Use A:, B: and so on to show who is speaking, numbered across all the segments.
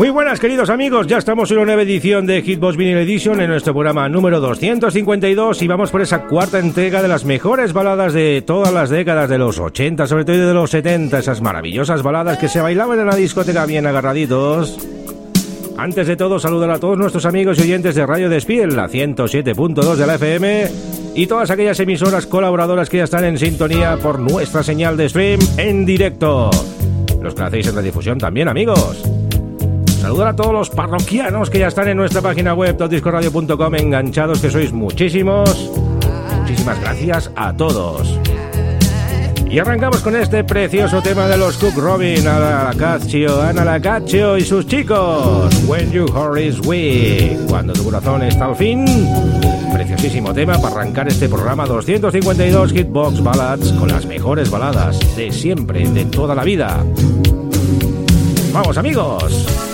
A: Muy buenas queridos amigos, ya estamos en una nueva edición de Hitbox Vinyl Edition en nuestro programa número 252 y vamos por esa cuarta entrega de las mejores baladas de todas las décadas de los 80, sobre todo de los 70, esas maravillosas baladas que se bailaban en la discoteca bien agarraditos. Antes de todo, saludar a todos nuestros amigos y oyentes de Radio Despiel, la 107.2 de la FM y todas aquellas emisoras colaboradoras que ya están en sintonía por nuestra señal de stream en directo. Los que hacéis en redifusión también, amigos. Saludar a todos los parroquianos que ya están en nuestra página web todiscoradio.com enganchados, que sois muchísimos. Muchísimas gracias a todos. Y arrancamos con este precioso tema de los Cook Robin, Ana Lacaccio, Ana Lacaccio y sus chicos. When your heart is weak, cuando tu corazón está al fin. Preciosísimo tema para arrancar este programa 252 Hitbox Ballads con las mejores baladas de siempre, de toda la vida. Vamos amigos.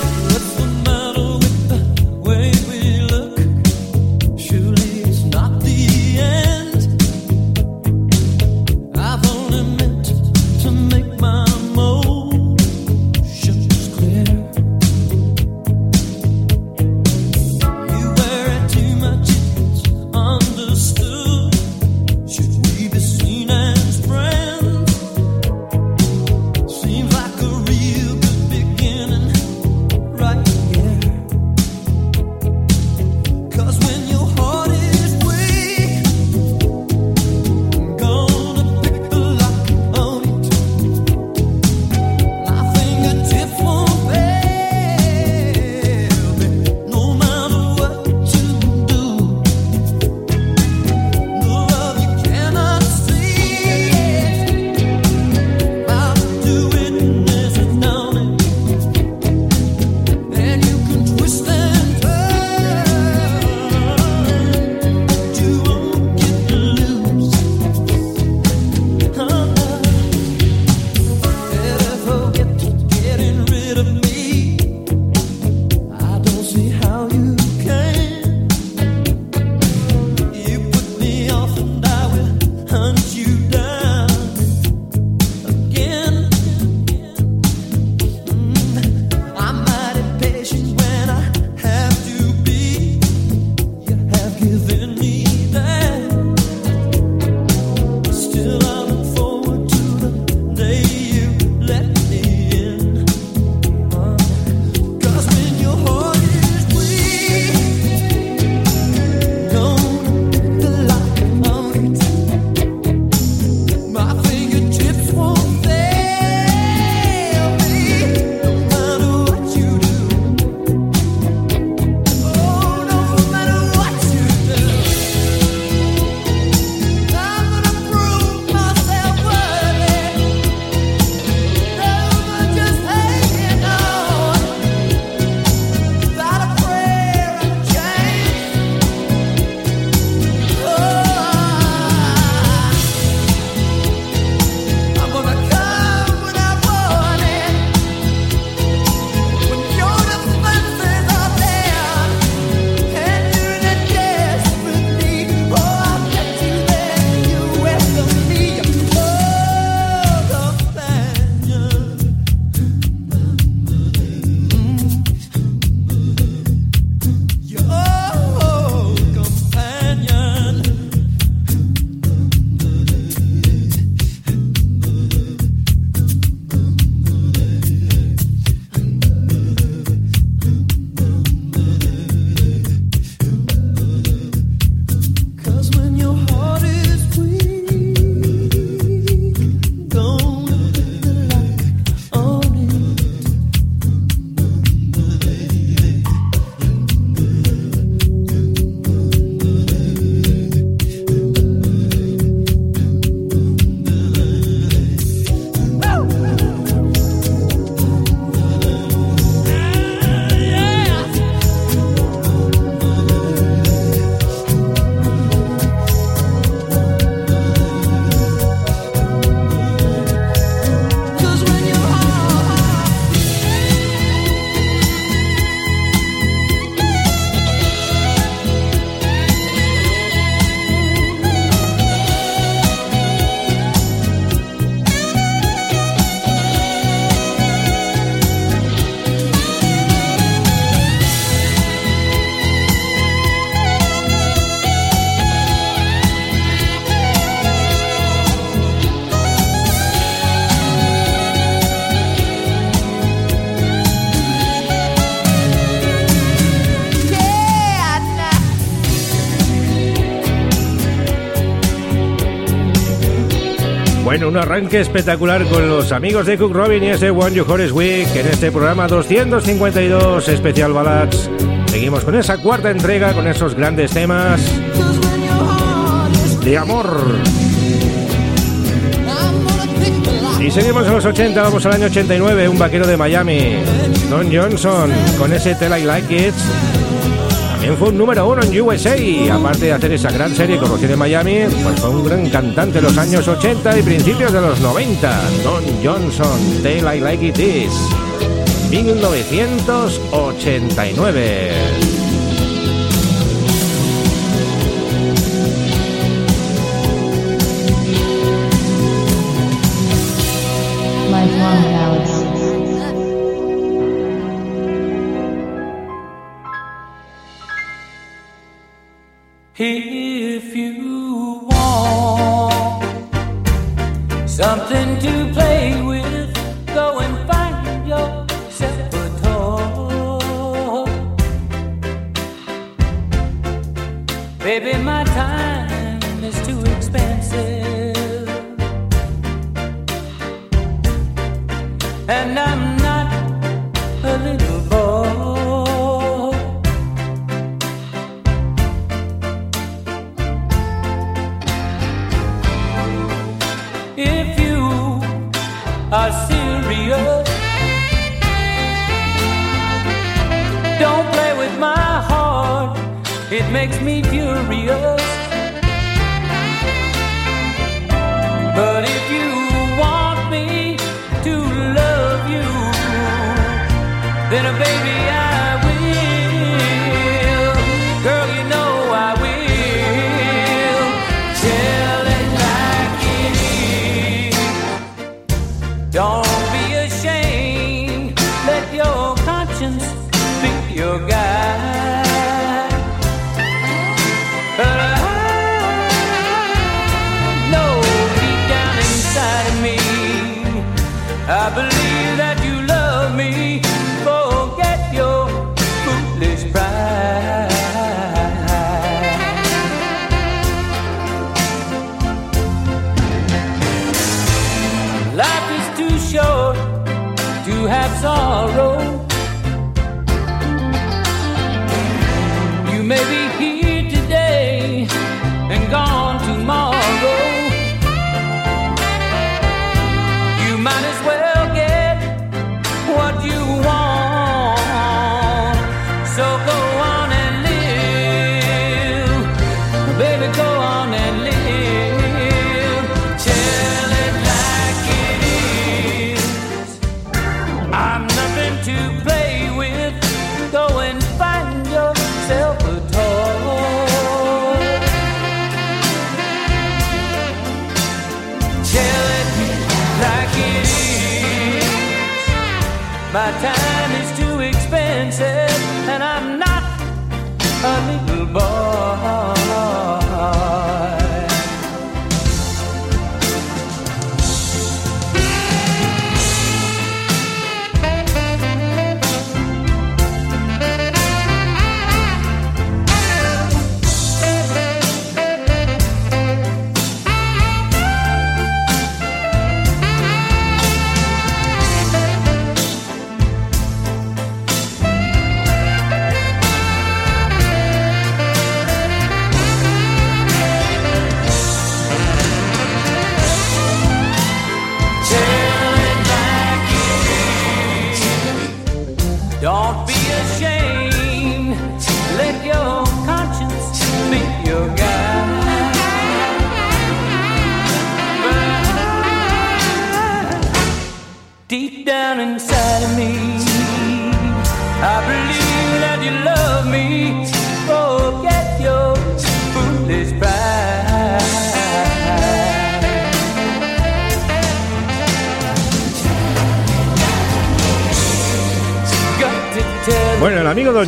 A: Un arranque espectacular con los amigos de Cook Robin y ese One You Horace Week en este programa 252 Especial Ballads. Seguimos con esa cuarta entrega, con esos grandes temas de amor. Y seguimos en los 80, vamos al año 89, un vaquero de Miami, Don Johnson, con ese Tell I Like It. Fue un número uno en USA, aparte de hacer esa gran serie conocida en Miami, pues fue un gran cantante de los años 80 y principios de los 90. Don Johnson, I Like It Is, 1989.
B: Are don't play with my heart, it makes me furious. But if you want me to love you, then uh, baby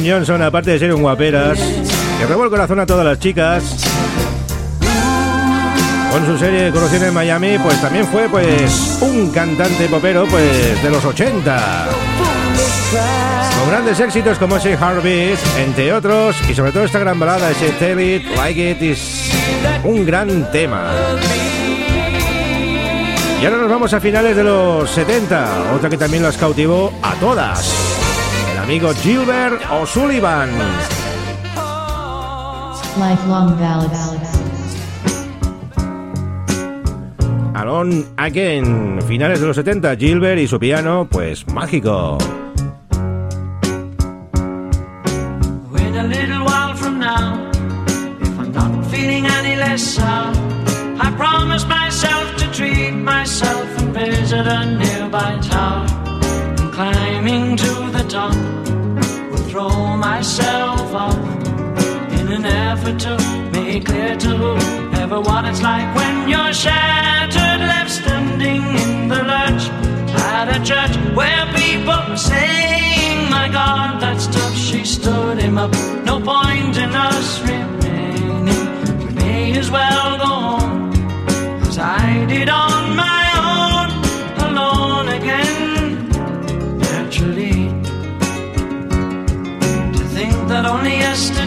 A: Johnson, aparte de ser un guaperas, que robó el corazón a todas las chicas, con su serie conocida en Miami, pues también fue pues un cantante popero pues de los 80. Con grandes éxitos como ese Heartbeat, entre otros, y sobre todo esta gran balada, ese Tell It Like It, es un gran tema. Y ahora nos vamos a finales de los 70, otra que también las cautivó a todas. Amigo Gilbert O'Sullivan.
C: Lifelong ballads.
A: Alone Again, finales de los 70, Gilbert y su piano, pues mágico.
D: Wait a little while from now, if I'm not feeling any less sour, I promise myself to treat myself and visit a nearby tower. And climbing to myself up in an effort to make clear to whoever what it's like when you're shattered, left standing in the lurch at a church where people are saying, My God, that stuff she stood him up. No point in us remaining. We may as well go. Cause I did on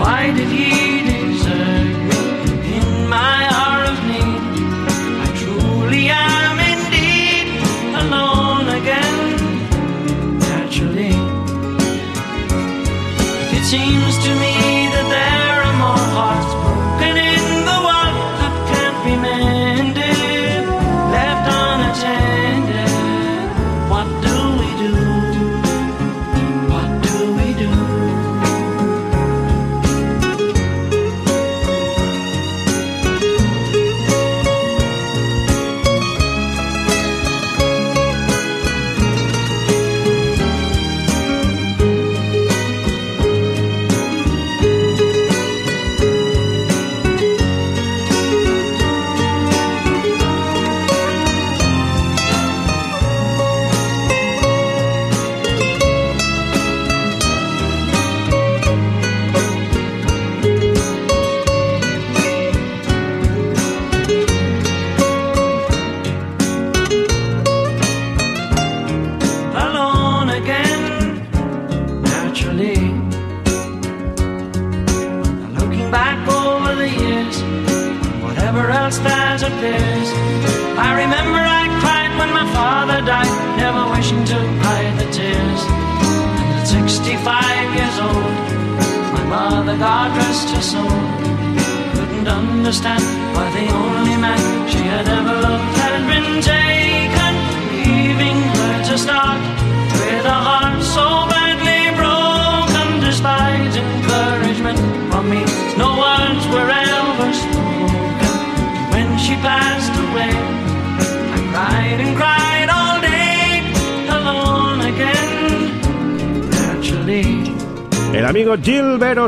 D: Why did He desert me in my hour of need? I truly am indeed alone again. Naturally, it seems to me that there are more hearts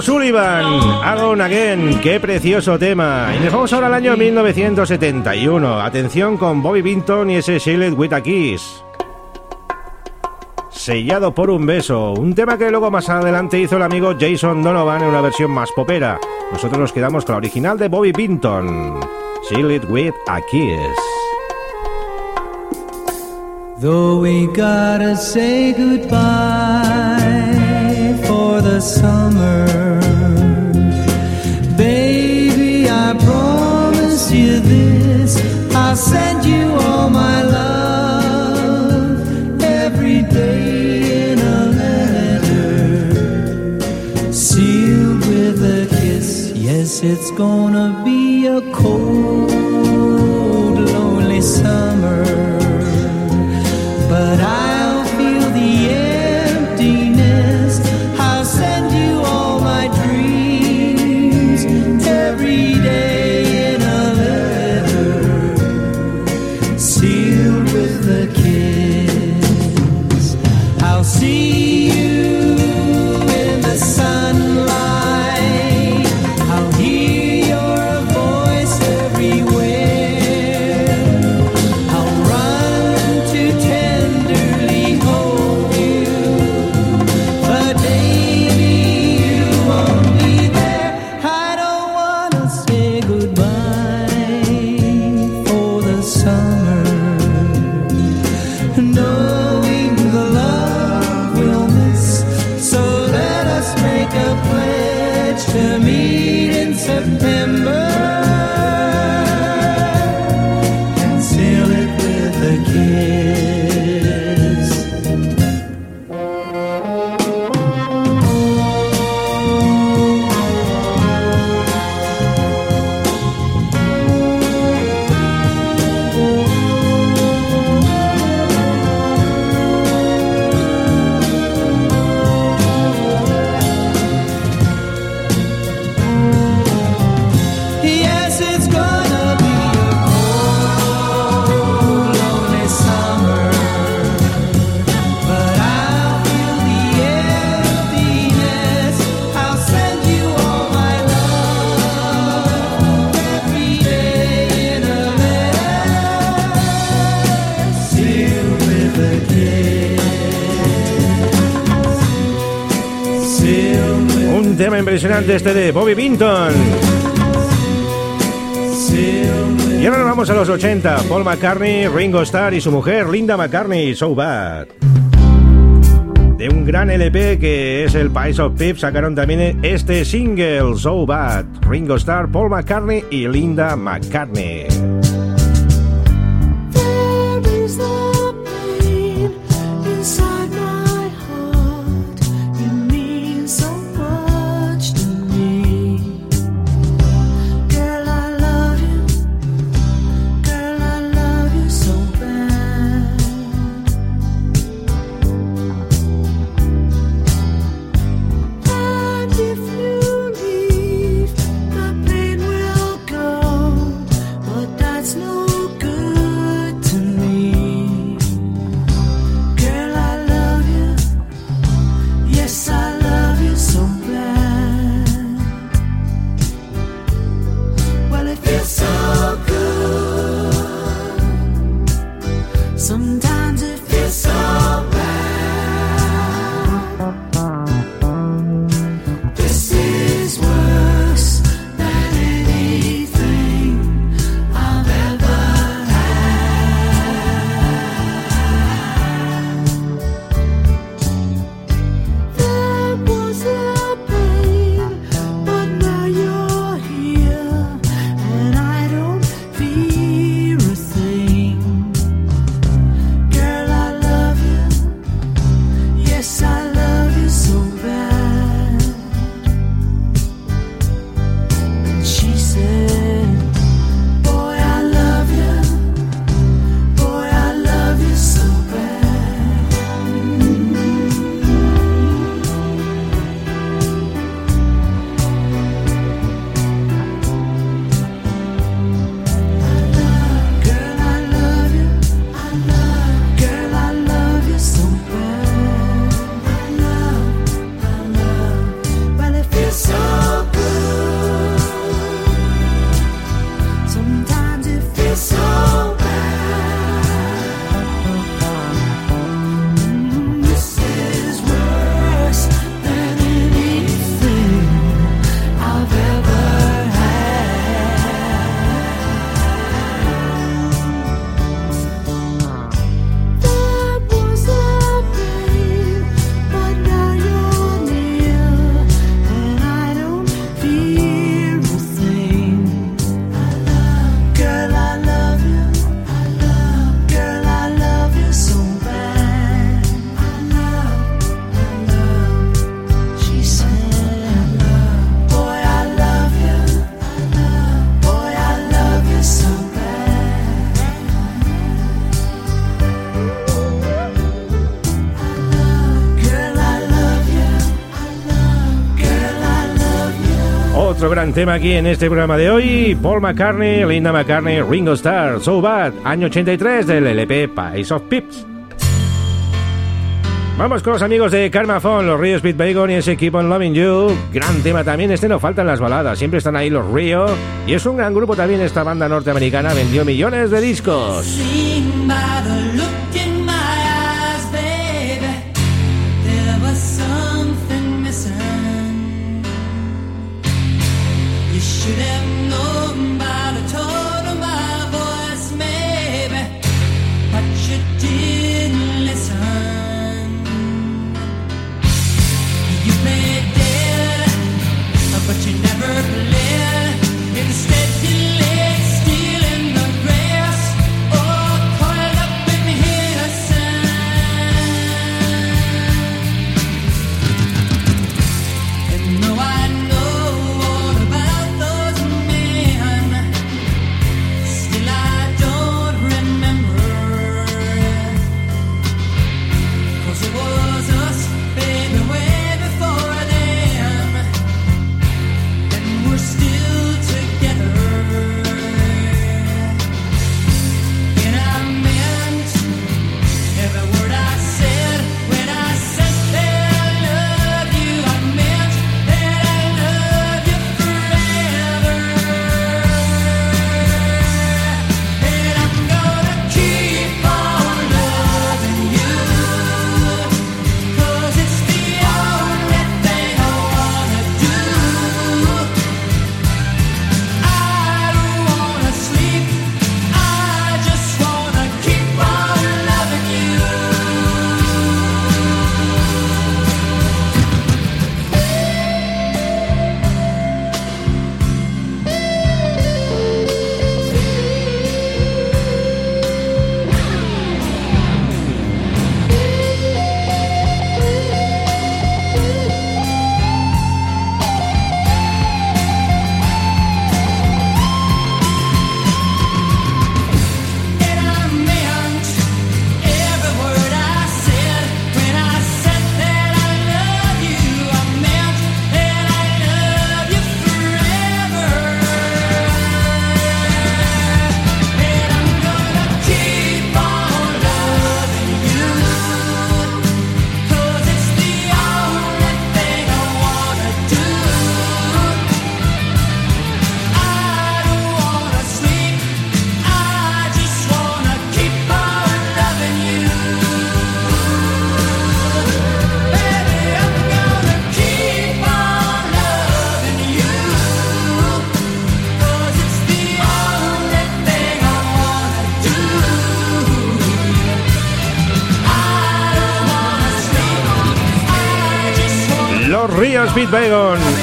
A: O'Sullivan, Alone Again, qué precioso tema. Y nos vamos ahora al año 1971. Atención con Bobby Binton y ese Shielded with a Kiss. Sellado por un beso, un tema que luego más adelante hizo el amigo Jason Donovan en una versión más popera. Nosotros nos quedamos con la original de Bobby Binton, Shielded with a Kiss.
E: Though we gotta say goodbye It's gonna be a cold, lonely summer
A: impresionante este de Bobby Binton. Y ahora nos vamos a los 80. Paul McCartney, Ringo Starr y su mujer Linda McCartney, So Bad. De un gran LP que es el Pies of Pip sacaron también este single, So Bad. Ringo Starr, Paul McCartney y Linda McCartney. Tema aquí en este programa de hoy. Paul McCartney, Linda McCartney, Ringo Starr, So Bad, año 83 del LP Pies of Pips. Vamos con los amigos de Karma Phone, los Rio Speed Bacon y ese Keep on Loving You. Gran tema también, este no faltan las baladas, siempre están ahí los Rio. Y es un gran grupo también, esta banda norteamericana vendió millones de discos.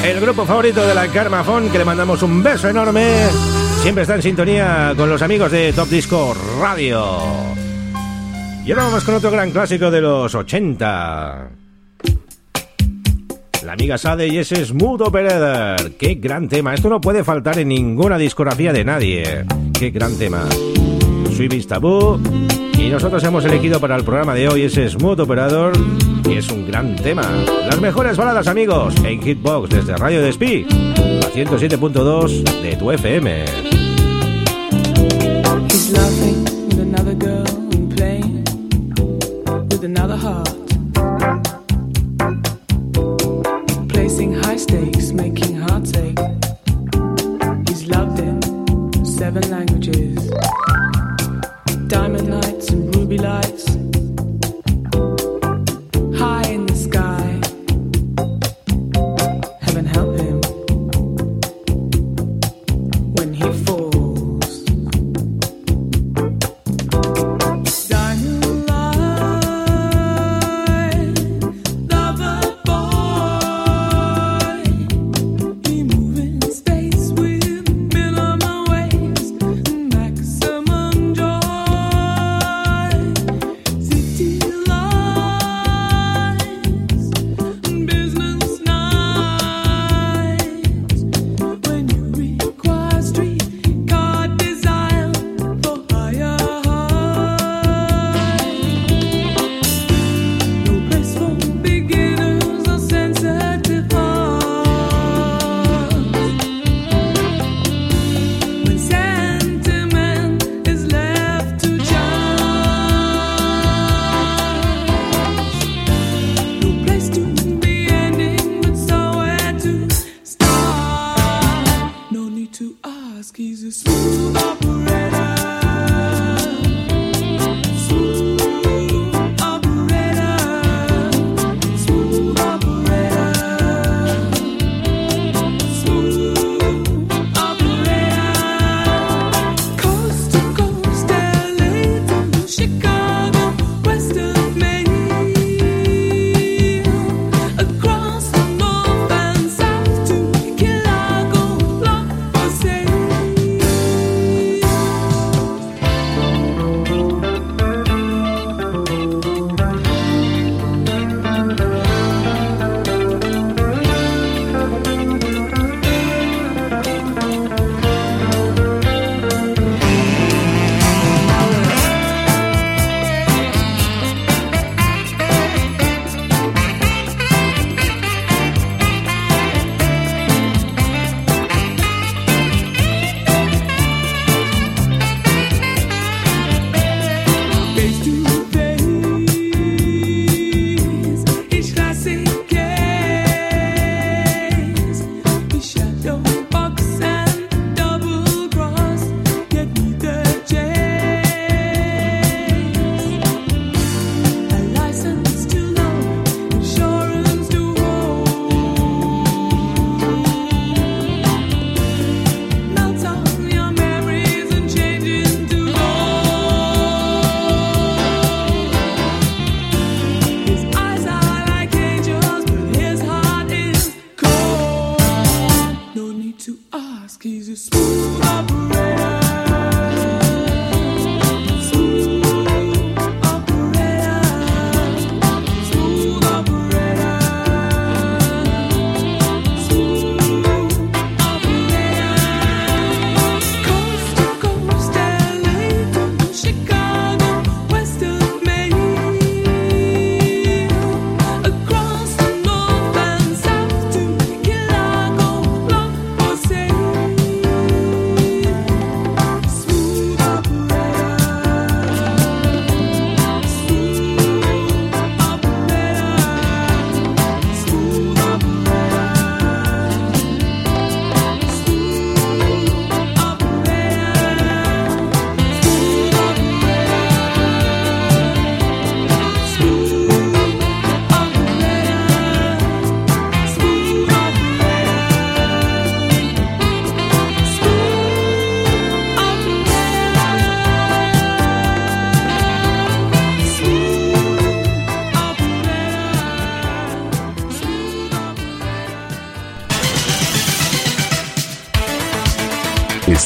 A: El grupo favorito de la Carmafón, que le mandamos un beso enorme. Siempre está en sintonía con los amigos de Top Disco Radio. Y ahora vamos con otro gran clásico de los 80. La amiga Sade y ese Smooth Operator. Qué gran tema. Esto no puede faltar en ninguna discografía de nadie. Qué gran tema. Swimming Taboo. Y nosotros hemos elegido para el programa de hoy ese Smooth Operator. Y es un gran tema. Las mejores baladas, amigos, en Hitbox desde Radio Despí. A 107.2 de tu FM.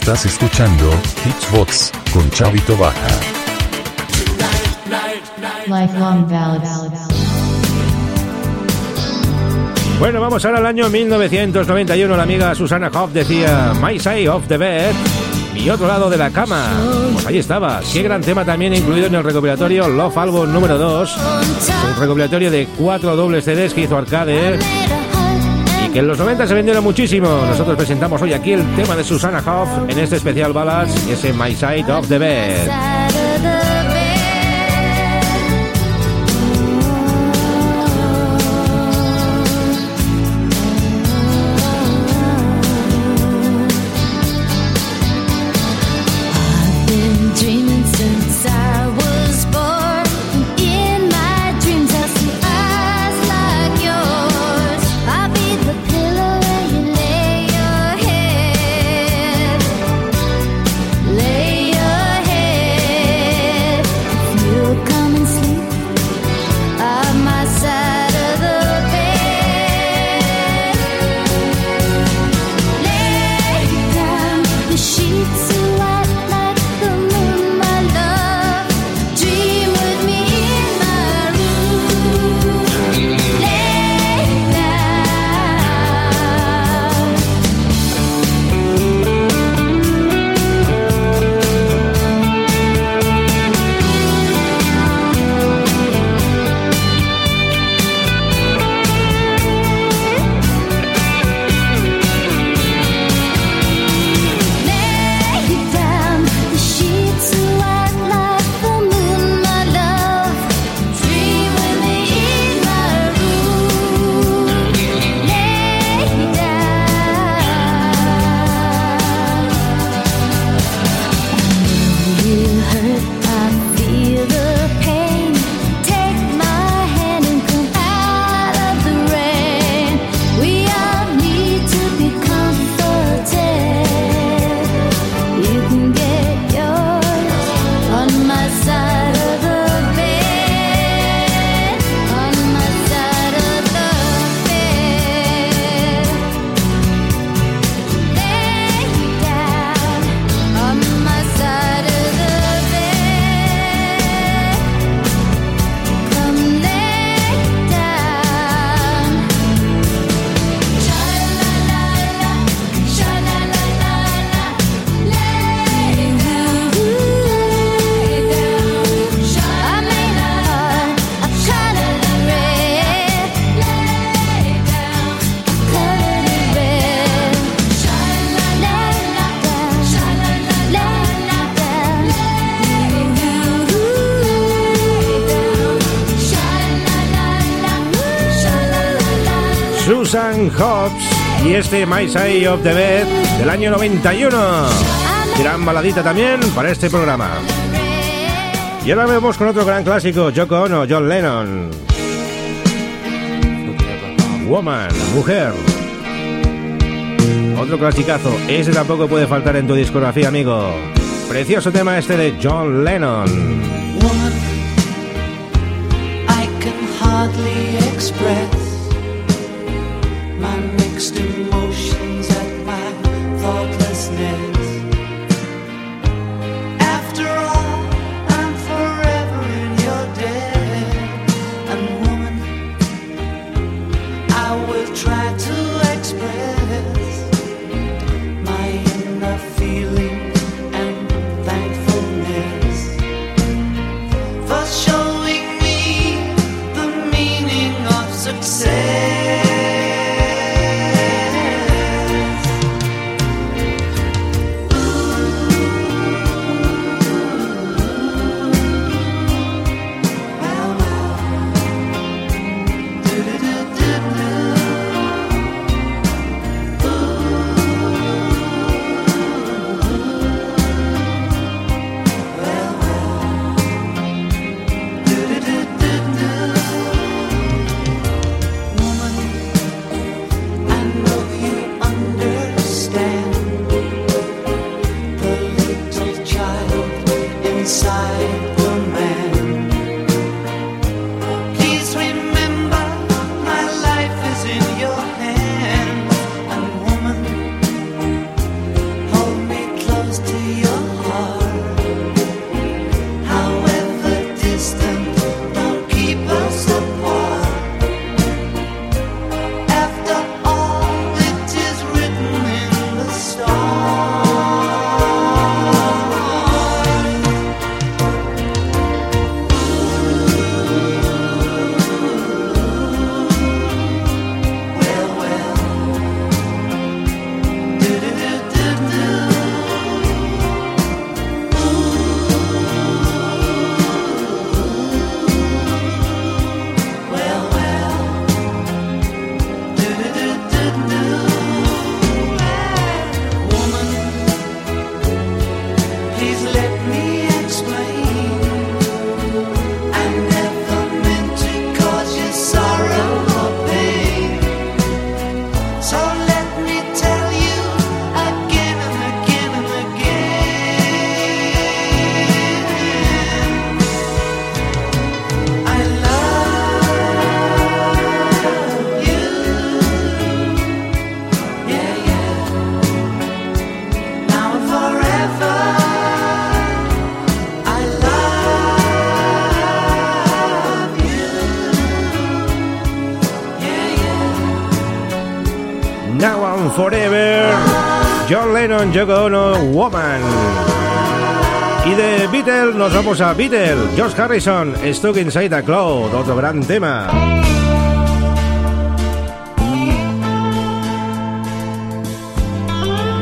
F: Estás escuchando Hitsbox con Chavito Baja.
C: Lifelong ballads.
G: Bueno, vamos ahora al año 1991. La amiga Susana Hoff decía My Side of the Bed. Mi otro lado de la cama. Pues ahí estaba. Qué gran tema también incluido en el recopilatorio Love Album número 2. Un recopilatorio de cuatro dobles CDs que hizo Arcade. Que en los 90 se vendieron muchísimo. Nosotros presentamos hoy aquí el tema de Susana Hoff en este especial Ballads, ese My Side of the Bed. Susan Hobbs y este My Side of the Bed del año 91. Gran baladita también para este programa. Y ahora vemos con otro gran clásico, Yoko Ono, John Lennon. Woman, mujer. Otro clasicazo, ese tampoco puede faltar en tu discografía, amigo. Precioso tema este de John Lennon.
B: I can hardly express Forever,
A: John Lennon, Yoko Ono, Woman. Y de Beatle nos vamos a Beatle, George Harrison, Stuck Inside a Cloud, otro gran tema.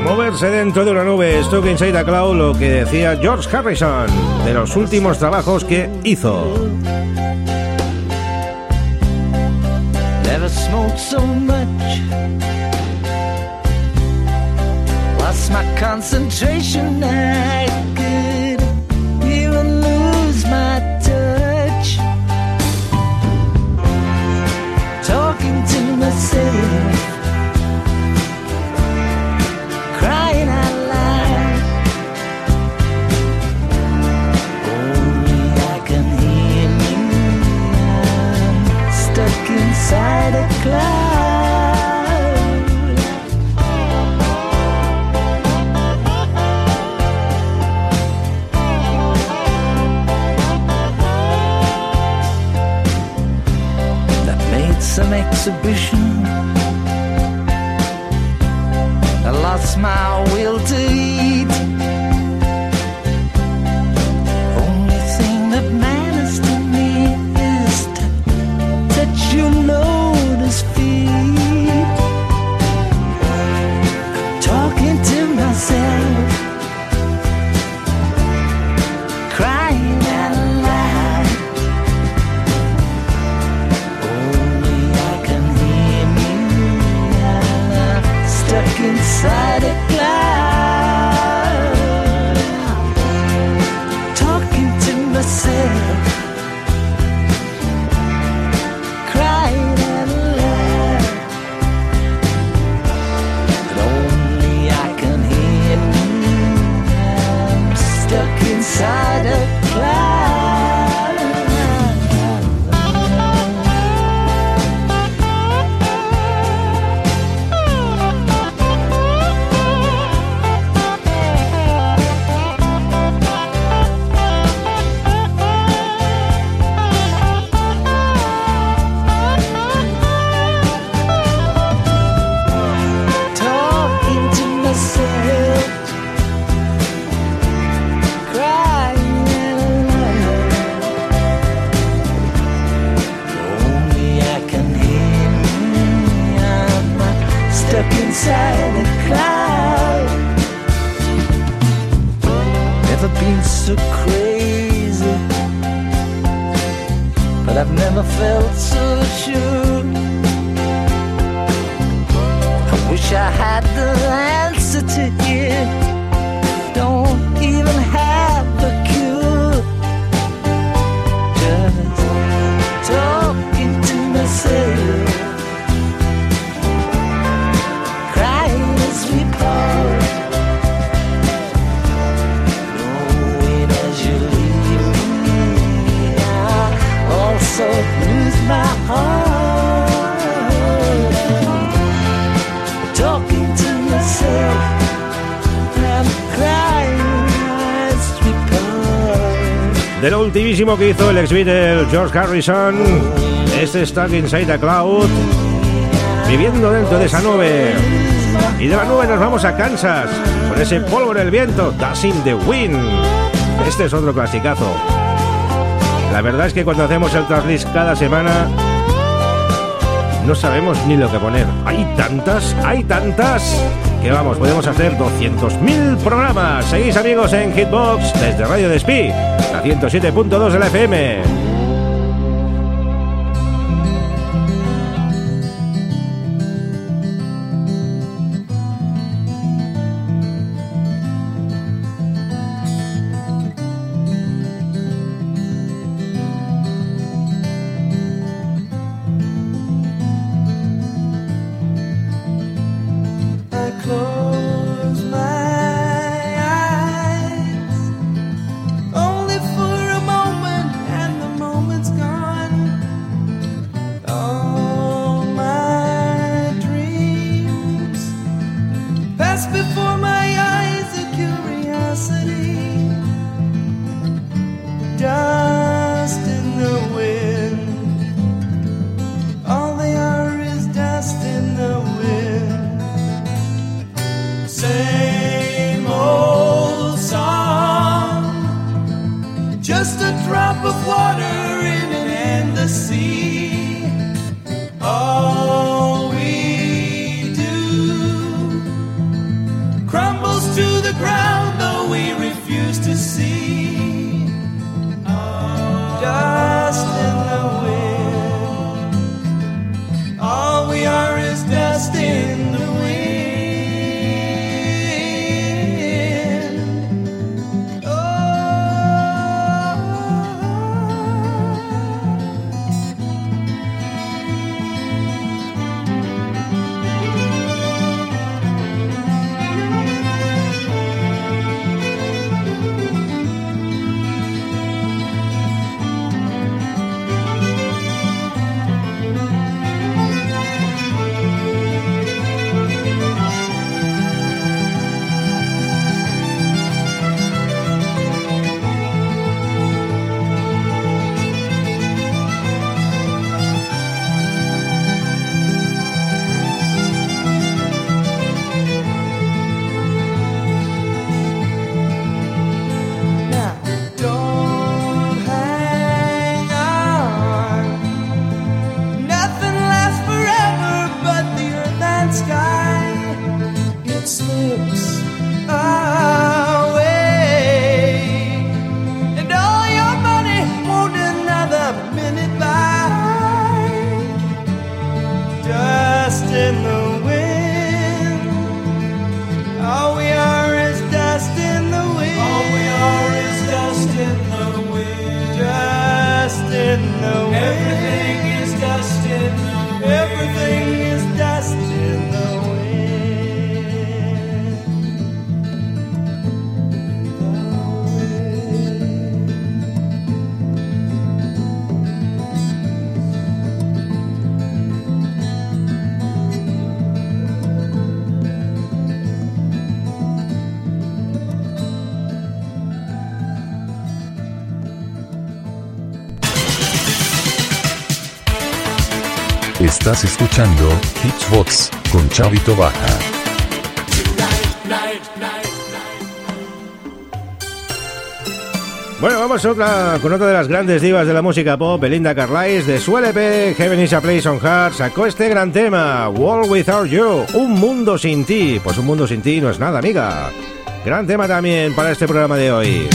A: Moverse dentro de una nube, Stuck Inside a Cloud, lo que decía George Harrison, de los últimos trabajos que hizo.
B: Lost my concentration. I could even lose my touch. Talking to myself. Crying out loud. Only I can hear stuck inside a cloud. Some exhibition. I lost my will to eat.
A: Ultimísimo que hizo el ex Beatle George Harrison, este Stuck Inside a Cloud, viviendo dentro de esa nube. Y de la nube nos vamos a Kansas, con ese polvo en el viento, Dashing the Wind. Este es otro clasicazo. La verdad es que cuando hacemos el tracklist cada semana, no sabemos ni lo que poner. Hay tantas, hay tantas, que vamos, podemos hacer 200.000 programas. Seguís amigos en Hitbox desde Radio Despí, la 107.2 de la FM.
F: Escuchando Hitsbox con Chavito Baja.
G: Bueno, vamos otra, con otra de las grandes divas de la música pop, Belinda Carlisle, de su LP Heaven is a Place on Heart, sacó este gran tema, World Without You, Un Mundo Sin Ti. Pues un mundo sin ti no es nada, amiga. Gran tema también para este programa de hoy.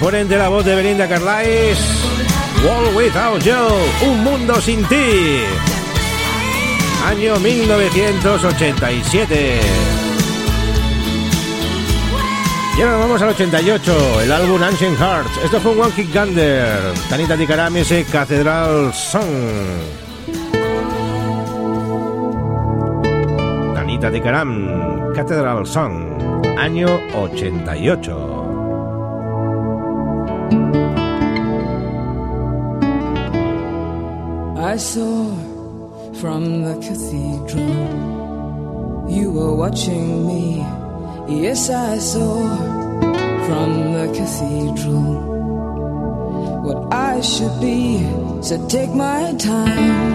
G: Imponente la voz de Belinda Carlisle. World Without You, Un Mundo Sin Ti. Año 1987. Y ahora vamos al 88, el álbum Ancient Hearts. Esto fue One Kick Gander. Tanita Tikaram y ese Cathedral Song. Tanita Tikaram, Cathedral Song. Año 88.
H: I saw from the cathedral you were watching me. Yes, I saw from the cathedral what I should be. So take my time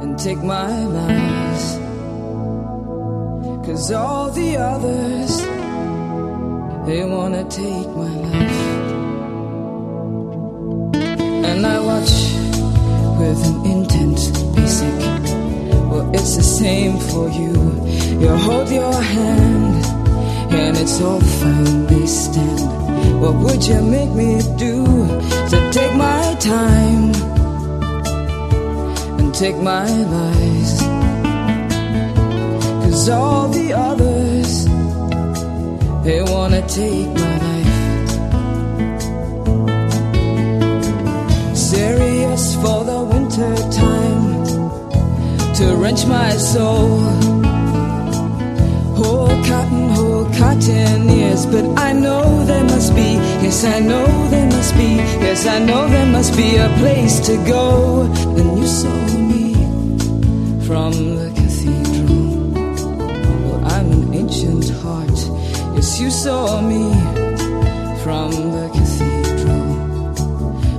H: and take my lies. Cause all the others, they wanna take my life. And I watch with an intent basic. Well, it's the same for you. You hold your hand, and it's all fine, they stand. What would you make me do to take my time and take my lies? Cause all the others, they wanna take my life. Serious for the winter time to wrench my soul. Whole cotton, whole cotton ears, but I know there must be, yes, I know there must be, yes, I know there must be a place to go. Then you saw me from the cathedral. Well, I'm an ancient heart, yes, you saw me from the cathedral.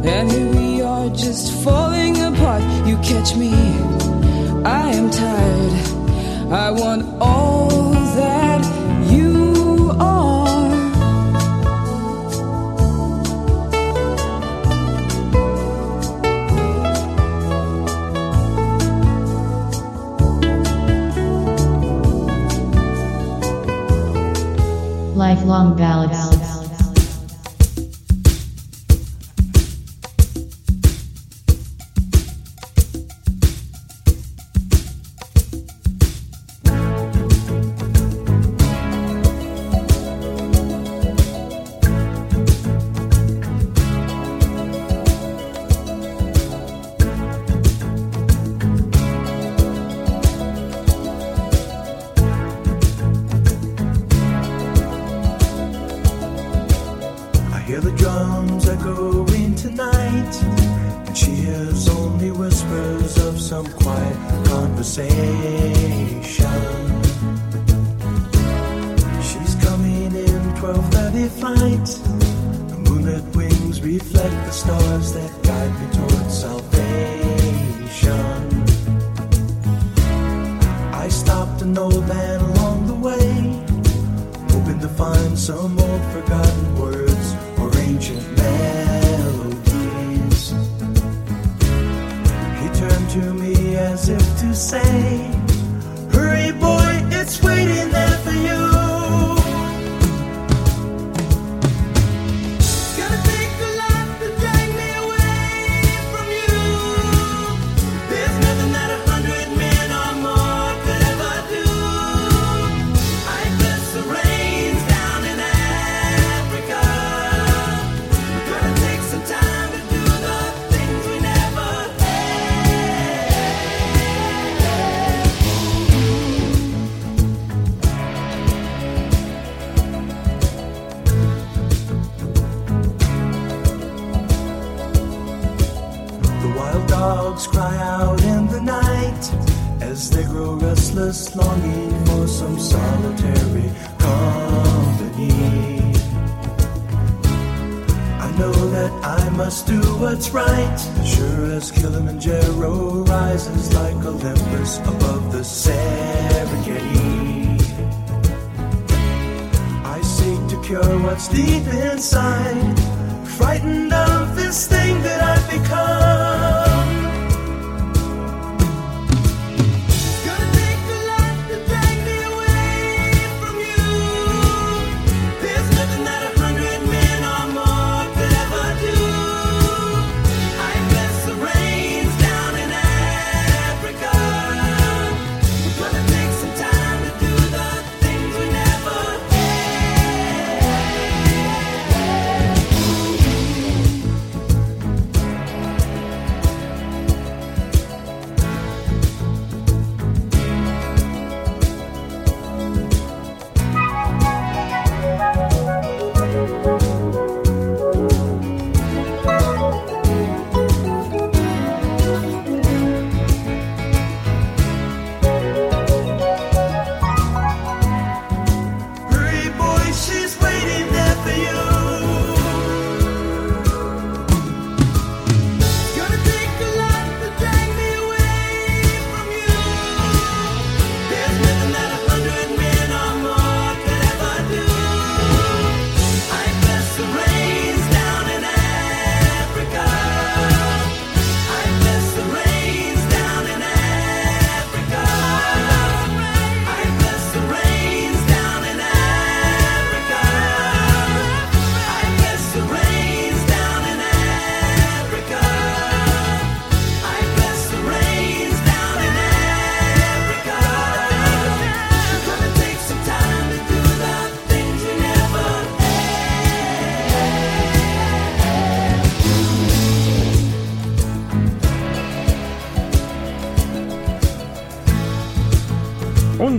H: And here we just falling apart. You catch me, I am tired. I want all that you are.
E: Lifelong ballads.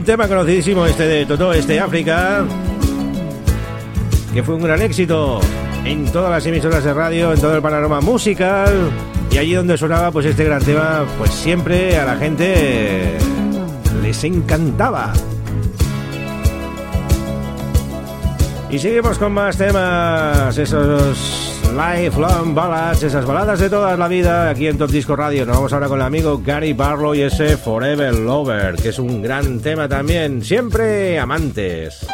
A: Tema conocidísimo este de Toto, este África, que fue un gran éxito en todas las emisoras de radio, en todo el panorama musical. Y allí donde sonaba pues este gran tema, pues siempre a la gente les encantaba. Y seguimos con más temas, esos lifelong ballads, esas baladas de toda la vida aquí en Top Disco Radio. Nos vamos ahora con el amigo Gary Barlow y ese Forever Lover, que es un gran tema también, siempre amantes.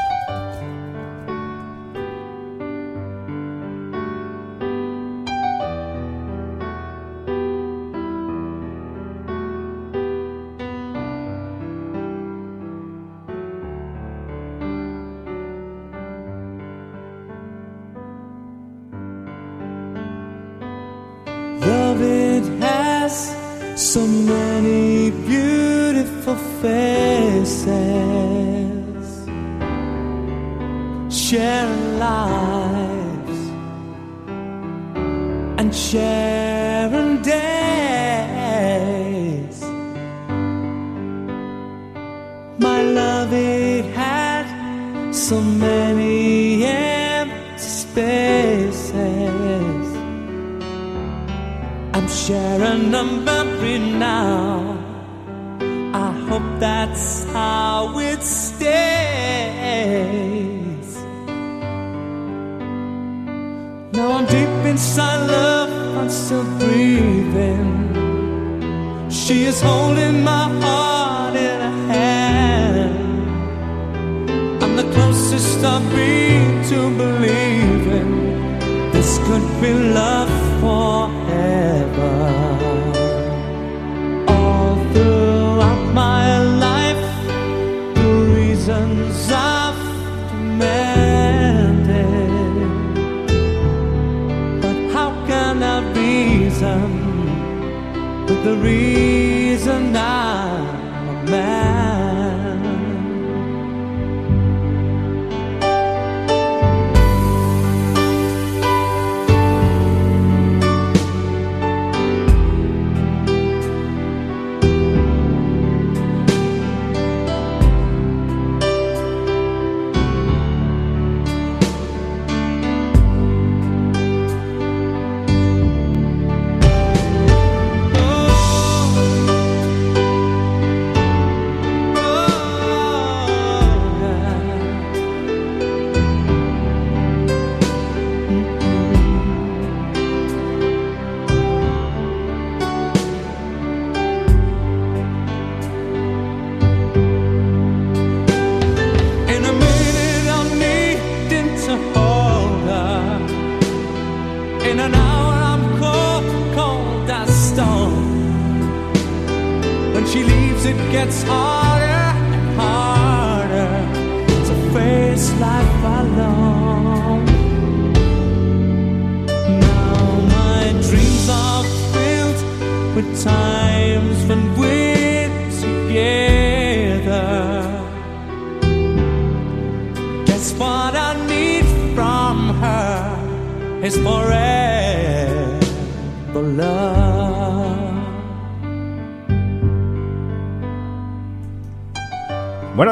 B: Many beautiful faces. Share lives and sharing days. My love, it had so many Sharing a memory now. I hope that's how it stays. Now I'm deep inside love, I'm still breathing. She is holding my heart in her hand. I'm the closest I've been to believing this could be love forever.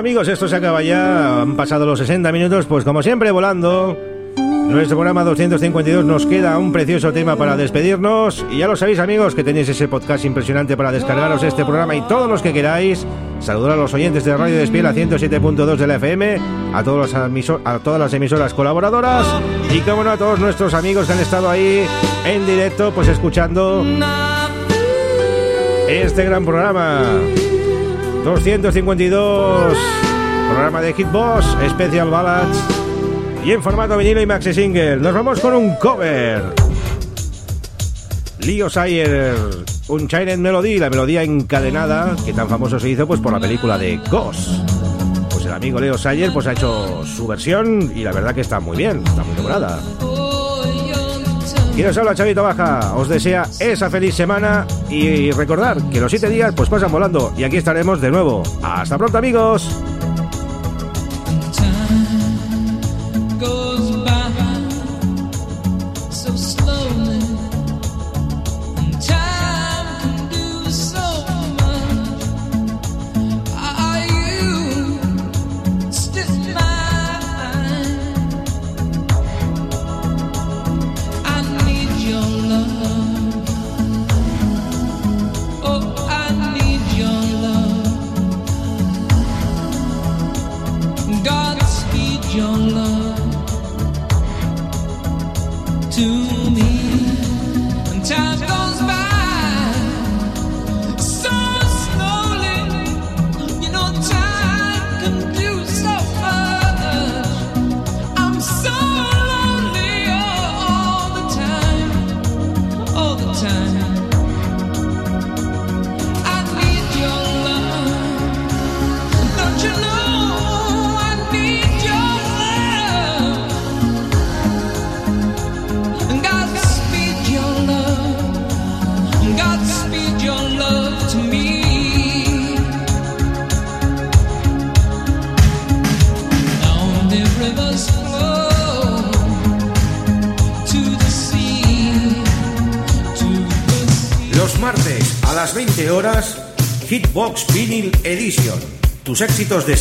A: Amigos, esto se acaba ya, han pasado los 60 minutos, pues como siempre volando. Nuestro programa 252 nos queda un precioso tema para despedirnos y ya lo sabéis amigos que tenéis ese podcast impresionante para descargaros este programa y todos los que queráis. Saludar a los oyentes de Radio Despiel a 107.2 de la FM, a, todos los a todas las emisoras colaboradoras y como a todos nuestros amigos que han estado ahí en directo pues escuchando este gran programa. 252 programa de Hitbox, Special Ballads y en formato vinilo y maxi single. Nos vamos con un cover. Leo Sayer, un China Melody, la melodía encadenada que tan famoso se hizo pues por la película de Ghost. Pues el amigo Leo Sayer pues ha hecho su versión y la verdad que está muy bien, está muy lograda. Y nos habla Chavito Baja, os desea esa feliz semana y recordar que los siete días pues pasan volando y aquí estaremos de nuevo. Hasta pronto amigos.